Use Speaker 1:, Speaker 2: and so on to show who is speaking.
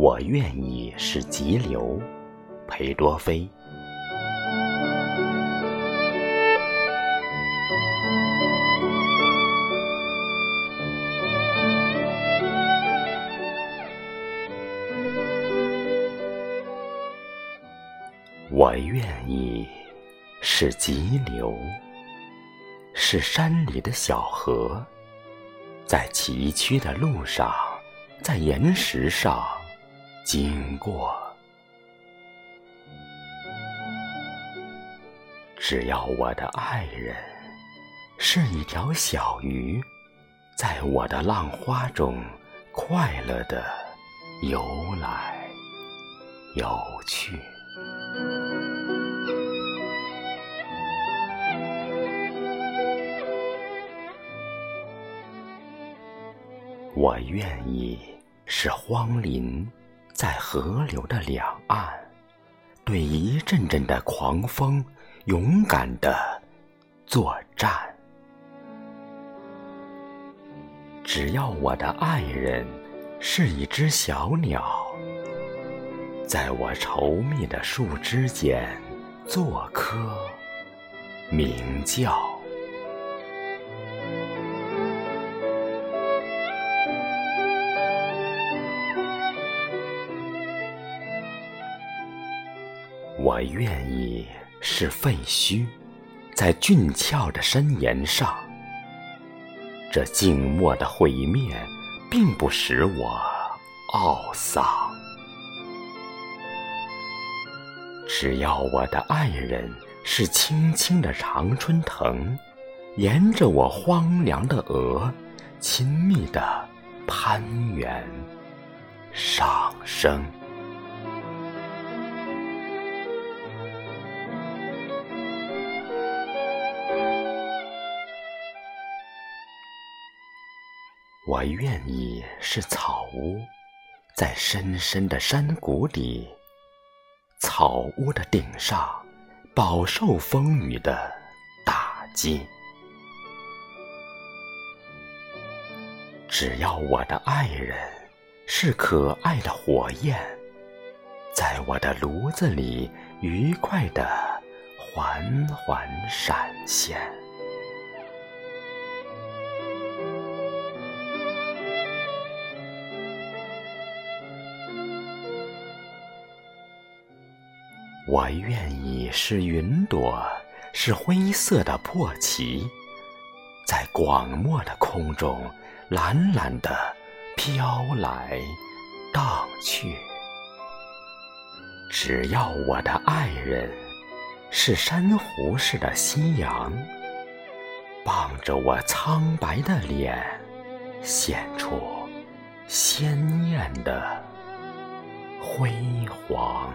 Speaker 1: 我愿意是急流，裴多菲。我愿意是急流，是山里的小河，在崎岖的路上，在岩石上经过。只要我的爱人是一条小鱼，在我的浪花中快乐的游来游去。我愿意是荒林，在河流的两岸，对一阵阵的狂风勇敢的作战。只要我的爱人是一只小鸟，在我稠密的树枝间做客鸣叫。我愿意是废墟，在峻峭的山岩上。这静默的毁灭，并不使我懊丧。只要我的爱人是青青的常春藤，沿着我荒凉的额，亲密的攀援上升。我愿意是草屋，在深深的山谷里，草屋的顶上饱受风雨的打击。只要我的爱人是可爱的火焰，在我的炉子里愉快的缓缓闪现。我愿意是云朵，是灰色的破旗，在广漠的空中懒懒的飘来荡去。只要我的爱人是珊瑚似的夕阳，傍着我苍白的脸，显出鲜艳的辉煌。